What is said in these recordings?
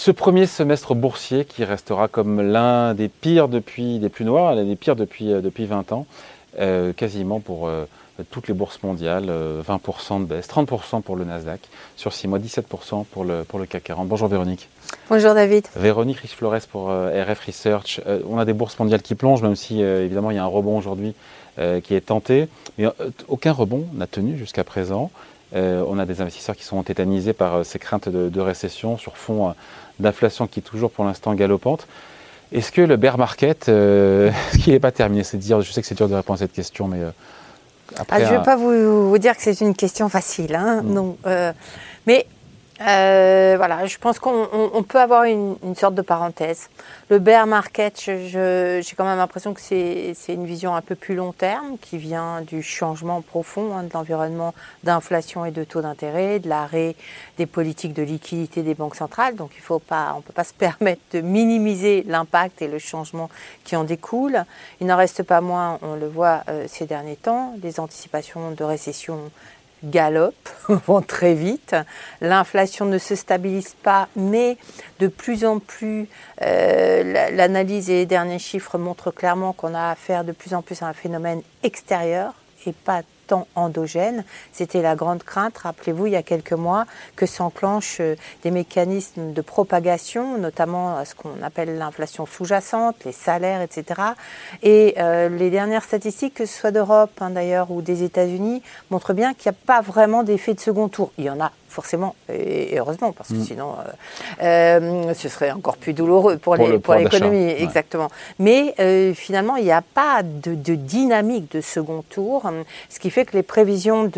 Ce premier semestre boursier qui restera comme l'un des pires depuis, des plus noirs, l'un des pires depuis, euh, depuis 20 ans, euh, quasiment pour euh, toutes les bourses mondiales, 20% de baisse, 30% pour le Nasdaq sur 6 mois, 17% pour le, pour le CAC 40. Bonjour Véronique. Bonjour David. Véronique Riche-Flores pour RF Research. on a des bourses mondiales qui plongent, même si évidemment il y a un rebond aujourd'hui qui est tenté. Mais aucun rebond n'a tenu jusqu'à présent. Euh, on a des investisseurs qui sont tétanisés par euh, ces craintes de, récession sur fond euh, d'inflation qui est toujours pour l'instant galopante. Est-ce que le bear market, est-ce qu'il n'est pas terminé C'est dire, je sais que c'est dur de répondre à cette question, mais après. Ah, je ne vais pas vous, dire que c'est une question facile, hein, non. mais euh, voilà, je pense qu'on peut avoir une, sorte de parenthèse. Le bear market, j'ai quand même l'impression que c'est une vision un peu plus long terme qui vient du changement profond hein, de l'environnement d'inflation et de taux d'intérêt, de l'arrêt des politiques de liquidité des banques centrales. Donc il faut pas, on ne peut pas se permettre de minimiser l'impact et le changement qui en découle. Il n'en reste pas moins, on le voit euh, ces derniers temps, des anticipations de récession galope, vont très vite. L'inflation ne se stabilise pas, mais de plus en plus, euh, l'analyse et les derniers chiffres montrent clairement qu'on a affaire de plus en plus à un phénomène extérieur et pas endogène. C'était la grande crainte, rappelez-vous, il y a quelques mois, que s'enclenchent euh, des mécanismes de propagation, notamment à ce qu'on appelle l'inflation sous-jacente, les salaires, etc. Et euh, les dernières statistiques, que ce soit d'Europe hein, d'ailleurs ou des États-Unis, montrent bien qu'il n'y a pas vraiment d'effet de second tour. Il y en a forcément, et heureusement, parce que mm. sinon, euh, euh, ce serait encore plus douloureux pour, l'économie, exactement. Mais euh, finalement, il n'y a pas de, dynamique de second tour, ce qui fait que les prévisions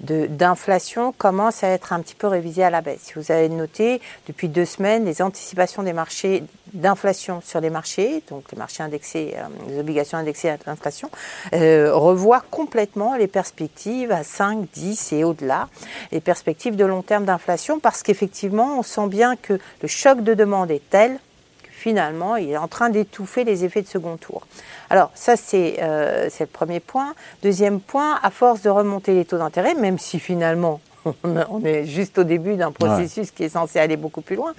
d'inflation de, commencent à être un petit peu révisées à la baisse. Si vous avez noté, depuis deux semaines, les anticipations des marchés d'inflation sur les marchés, donc les marchés indexés, les obligations indexées à l'inflation, revoient complètement les perspectives à 5, 10 et au-delà, les perspectives de long terme d'inflation parce qu'effectivement, on sent bien que le choc de demande est tel que finalement, il est en train d'étouffer les effets de second tour. Alors ça, c'est euh, le premier point. Deuxième point, à force de remonter les taux d'intérêt, même si finalement on est juste au début d'un processus qui est censé aller beaucoup plus loin.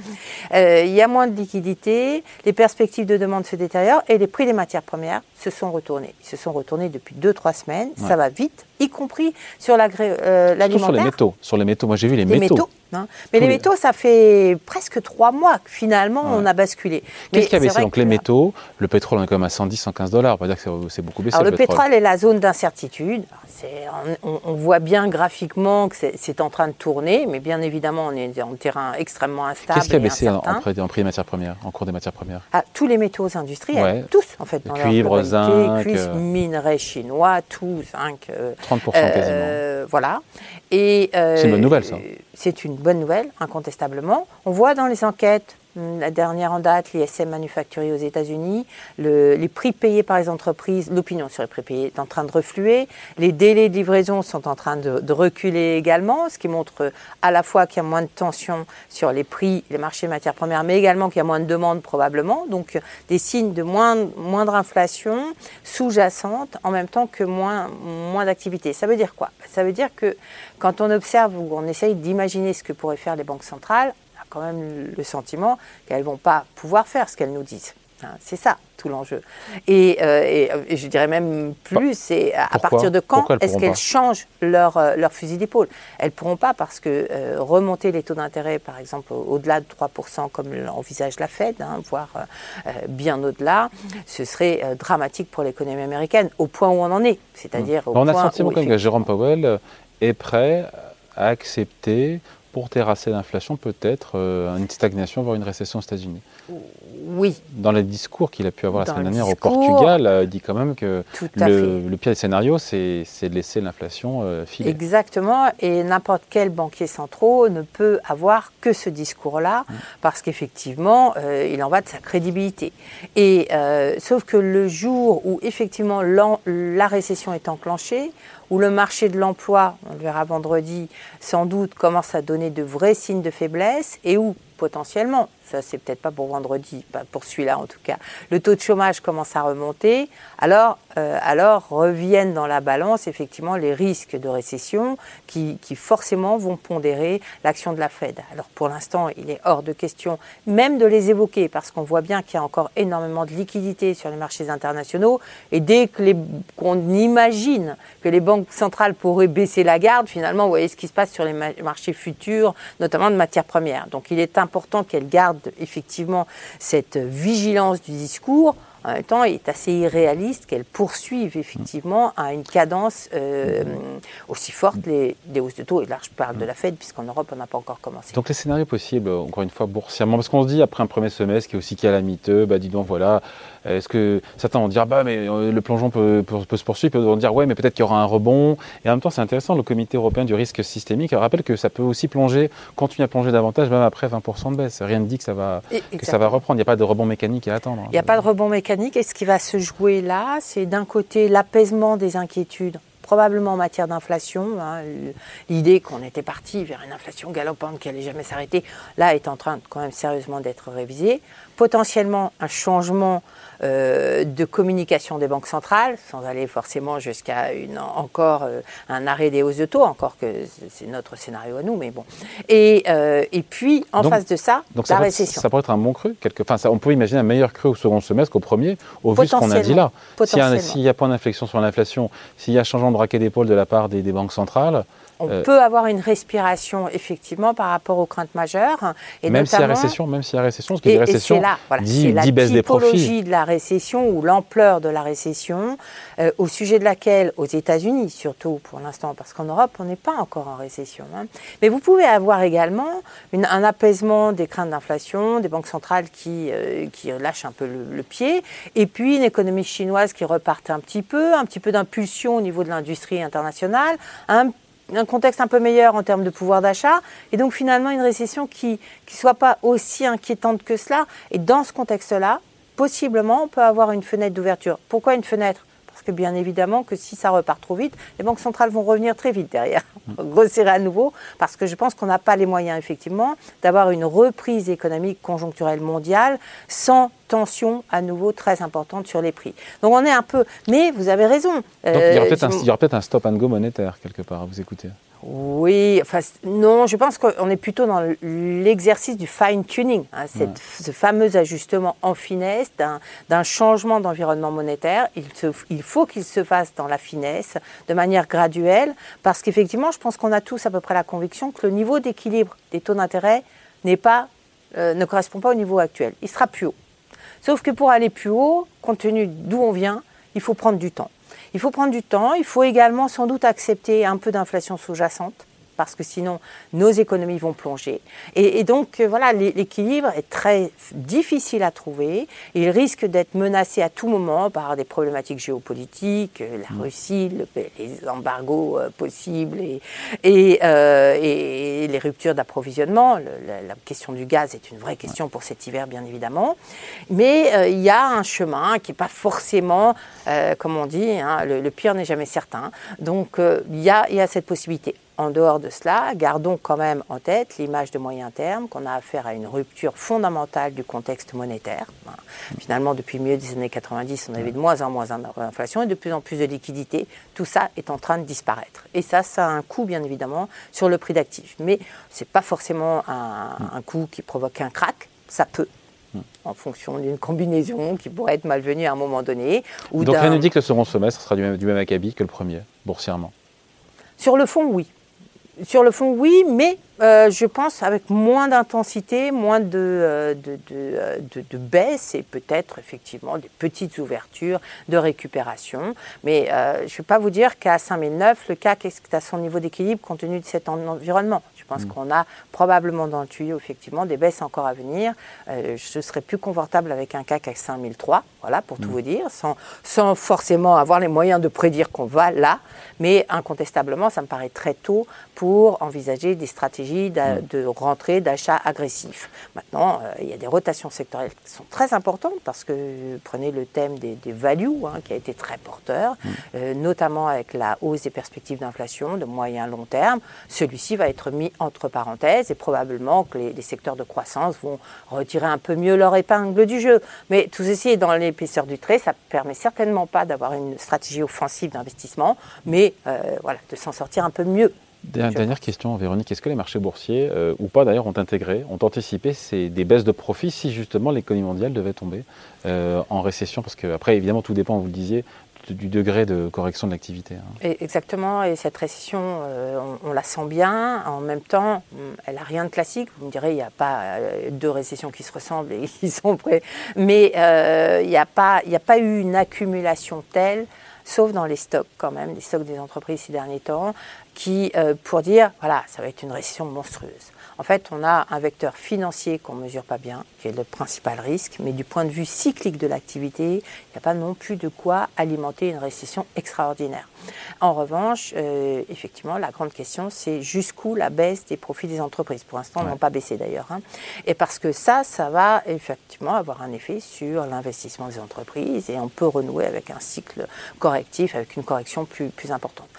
Euh, il y a moins de liquidités, les perspectives de demande se détériorent et les prix des matières premières se sont retournés. Ils se sont retournés depuis 2-3 semaines, ça va vite, y compris sur euh, l'alimentaire. sur les métaux. Sur les métaux, moi j'ai vu les, métaux. Hein. Mais les métaux, ça fait presque trois mois que finalement on a basculé. Qu'est-ce qui a baissé Donc les métaux, le pétrole on est quand même à 110, 115 dollars. On va dire que c'est beaucoup baissé. Alors le, pétrole. est la zone d'incertitude. On, on, voit bien graphiquement que c'est en train de tourner, mais bien évidemment on est en terrain extrêmement instable. Qu'est-ce qui a baissé en, prix des matières premières, en cours des matières premières? Ah, Tous les métaux industriels, tous en fait. Dans cuivre, zinc, cuivre, euh, minerais chinois, tout, zinc. 30% euh, quasiment. Voilà. Et c'est une bonne nouvelle ça. C'est une bonne nouvelle, incontestablement. On voit dans les enquêtes la dernière en date, l'ISM manufacturier aux États-Unis, les prix payés par les entreprises, l'opinion sur les prix payés est en train de refluer, les délais de livraison sont en train de, reculer également, ce qui montre à la fois qu'il y a moins de tension sur les prix, les marchés matières premières, mais également qu'il y a moins de demandes probablement, donc des signes de moindre, inflation sous-jacente en même temps que moins, moins d'activité. Ça veut dire quoi? Ça veut dire que quand on observe ou on essaye d'imaginer ce que pourraient faire les banques centrales, quand même le sentiment qu'elles ne vont pas pouvoir faire ce qu'elles nous disent. Hein, c'est ça tout l'enjeu. Et, euh, euh, et, je dirais même plus, c'est à partir de quand est-ce qu'elles changent leur, euh, leur fusil d'épaule? Elles ne pourront pas parce que remonter les taux d'intérêt, par exemple, au-delà de 3%, comme l'envisage la Fed, hein, voire bien au-delà, ce serait dramatique pour l'économie américaine, au point où on en est. C'est-à-dire. On a senti que Jérôme Powell est prêt à accepter pour terrasser l'inflation, peut-être euh, une stagnation, voire une récession aux États-Unis. Oui. Dans les discours qu'il a pu avoir la semaine dernière au Portugal, euh, il dit quand même que le, le, pire des scénarios, c'est de laisser l'inflation euh, filer. Exactement, et n'importe quel banquier central ne peut avoir que ce discours-là, mm. parce qu'effectivement, il en va de sa crédibilité. Et sauf que le jour où effectivement la récession est enclenchée, où le marché de l'emploi, on le verra vendredi, sans doute commence à donner de vrais signes de faiblesse et où potentiellement, ça c'est peut-être pas pour vendredi, pas pour celui-là en tout cas, le taux de chômage commence à remonter, alors, euh, alors reviennent dans la balance effectivement les risques de récession qui, qui forcément vont pondérer l'action de la Fed. Alors pour l'instant, il est hors de question même de les évoquer parce qu'on voit bien qu'il y a encore énormément de liquidités sur les marchés internationaux et dès qu'on imagine que les banques centrales pourraient baisser la garde, finalement, vous voyez ce qui se passe sur les marchés futurs, notamment de matières premières. Donc il est important qu'elles gardent effectivement cette vigilance du discours en même temps, il est assez irréaliste qu'elles poursuivent effectivement à une cadence euh, aussi forte les, hausses de taux. Et là, je parle de la Fed, puisqu'en Europe, on n'a pas encore commencé. Donc, les scénarios possibles, encore une fois, boursièrement, parce qu'on se dit, après un premier semestre qui est aussi calamiteux, bah, dis donc, voilà, est-ce que certains vont dire, bah, mais euh, le plongeon peut, se poursuivre, d'autres vont dire, ouais, mais peut-être qu'il y aura un rebond. Et en même temps, c'est intéressant, le comité européen du risque systémique rappelle que ça peut aussi plonger, continuer à plonger davantage, même après 20% de baisse. Rien ne dit que ça va, que ça va reprendre. Il n'y a pas de rebond mécanique à attendre. Il n'y a pas de rebond mécanique. Et ce qui va se jouer là, c'est d'un côté l'apaisement des inquiétudes probablement en matière d'inflation. Hein, l'idée qu'on était parti vers une inflation galopante qui n'allait jamais s'arrêter, là, est en train quand même sérieusement d'être révisée. Potentiellement un changement euh, de communication des banques centrales, sans aller forcément jusqu'à une, encore euh, un arrêt des hausses de taux, encore que c'est notre scénario à nous, mais bon. Et, euh, et puis, en face de ça, la récession. ça pourrait être un bon cru quelque... enfin, ça, On peut imaginer un meilleur cru au second semestre qu'au premier, au vu de ce qu'on a dit là. S'il y, a, point d'inflexion sur l'inflation, s'il y a changement de braquet d'épaule de la part des banques centrales, on euh, peut avoir une respiration effectivement par rapport aux craintes majeures. Et même s'il y a récession, même s'il y a récession, parce que et, récession là, voilà, dit, la baisse des profits. de la récession ou l'ampleur de la récession, euh, au sujet de laquelle, aux États-Unis surtout pour l'instant, parce qu'en Europe on n'est pas encore en récession. Hein. Mais vous pouvez avoir également un apaisement des craintes d'inflation, des banques centrales qui, euh, qui lâchent un peu le, le, pied, et puis une économie chinoise qui reparte un petit peu, un petit peu d'impulsion au niveau de l'industrie internationale, un un contexte un peu meilleur en termes de pouvoir d'achat, et donc finalement une récession qui ne soit pas aussi inquiétante que cela. Et dans ce contexte-là, possiblement, on peut avoir une fenêtre d'ouverture. Pourquoi une fenêtre? Parce que bien évidemment que si ça repart trop vite, les banques centrales vont revenir très vite derrière, grossir à nouveau, parce que je pense qu'on n'a pas les moyens effectivement d'avoir une reprise économique conjoncturelle mondiale sans tension à nouveau très importante sur les prix. Donc on est un peu... Mais vous avez raison. Donc il y aura euh, peut-être un, un, stop and go monétaire quelque part, à vous écouter. Oui, enfin, non, je pense qu'on est plutôt dans l'exercice du fine-tuning, hein, ce fameux ajustement en finesse d'un changement d'environnement monétaire. Il, il faut qu'il se fasse dans la finesse, de manière graduelle, parce qu'effectivement, je pense qu'on a tous à peu près la conviction que le niveau d'équilibre des taux d'intérêt n'est pas, euh, ne correspond pas au niveau actuel. Il sera plus haut. Sauf que pour aller plus haut, compte tenu d'où on vient, il faut prendre du temps. Il faut prendre du temps, il faut également sans doute accepter un peu d'inflation sous-jacente parce que sinon nos économies vont plonger. Et, donc euh, voilà, l'équilibre est très difficile à trouver. Il risque d'être menacé à tout moment par des problématiques géopolitiques, euh, la mm. Russie, les embargos euh, possibles et, et, les ruptures d'approvisionnement. La, question du gaz est une vraie question pour cet hiver, bien évidemment. Mais il y a un chemin qui n'est pas forcément, comme on dit, hein, le, pire n'est jamais certain. Donc il y a, y a cette possibilité. En dehors de cela, gardons quand même en tête l'image de moyen terme, qu'on a affaire à une rupture fondamentale du contexte monétaire. Finalement, depuis le milieu des années 90, on avait de moins en moins d'inflation et de plus en plus de liquidités. Tout ça est en train de disparaître. Et ça, ça a un coût, bien évidemment, sur le prix d'actifs. Mais ce n'est pas forcément un, un coût qui provoque un crack. Ça peut, en fonction d'une combinaison qui pourrait être malvenue à un moment donné. Ou Donc rien ne dit que le second semestre sera du même, du même acabit que le premier, boursièrement? Sur le fond, oui. Sur le fond, oui, mais euh, je pense avec moins d'intensité, moins de, euh, euh, de, baisse et peut-être effectivement des petites ouvertures de récupération. Mais je ne vais pas vous dire qu'à 5009, le CAC est à son niveau d'équilibre compte tenu de cet environnement. Je pense mm. qu'on a probablement dans le tuyau, effectivement, des baisses encore à venir. Euh, je serais plus confortable avec un CAC à 5003, voilà, pour tout mm. vous dire, sans, sans forcément avoir les moyens de prédire qu'on va là. Mais incontestablement, ça me paraît très tôt pour envisager des stratégies stratégie mm. de rentrée, d'achat agressif. Maintenant, euh, il y a des rotations sectorielles qui sont très importantes parce que prenez le thème des, des values hein, qui a été très porteur, euh, notamment avec la hausse des perspectives d'inflation de moyen long terme. Celui-ci va être mis entre parenthèses et probablement que les, les secteurs de croissance vont retirer un peu mieux leur épingle du jeu. Mais tout ceci est dans l'épaisseur du trait. Ça permet certainement pas d'avoir une stratégie offensive d'investissement, mais euh, voilà, de s'en sortir un peu mieux. Dernière question, Véronique. Est-ce que les marchés boursiers, euh, ou pas d'ailleurs, ont intégré, ont anticipé ces, des baisses de profits si justement l'économie mondiale devait tomber euh, en récession? Parce qu'après, évidemment, tout dépend, vous le disiez, du degré de correction de l'activité. Hein. Exactement, et cette récession, euh, on, la sent bien. En même temps, elle n'a rien de classique. Vous me direz, il n'y a pas euh, deux récessions qui se ressemblent et qui sont prêts. Mais euh, il n'y a, a pas eu une accumulation telle, sauf dans les stocks quand même, les stocks des entreprises ces derniers temps, qui, pour dire, voilà, ça va être une récession monstrueuse. En fait, on a un vecteur financier qu'on ne mesure pas bien, qui est le principal risque, mais du point de vue cyclique de l'activité, il n'y a pas non plus de quoi alimenter une récession extraordinaire. En revanche, euh, effectivement, la grande question, c'est jusqu'où la baisse des profits des entreprises. Pour l'instant, ouais. n'ont pas baissé d'ailleurs. Hein. Et parce que ça, ça va effectivement avoir un effet sur l'investissement des entreprises et on peut renouer avec un cycle correctif, avec une correction plus, plus importante.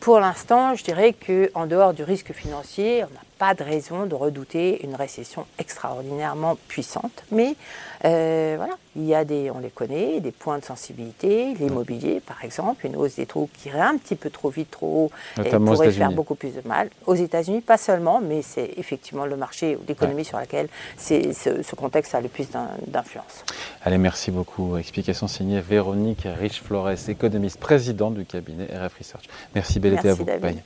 Pour l'instant, je dirais qu'en dehors du risque financier, on pas de raison de redouter une récession extraordinairement puissante. Mais euh, voilà, il y a des, on les connaît, des points de sensibilité. L'immobilier, par exemple, une hausse des taux qui irait un petit peu trop vite, trop haut, et pourrait faire beaucoup plus de mal. Aux États-Unis, pas seulement, mais c'est effectivement le marché ou l'économie ouais. sur laquelle ce, ce, contexte a le plus d'influence. Allez, merci beaucoup. Explication signée Véronique Rich-Flores, économiste présidente du cabinet RF Research. Merci, bel été à vous. Bye.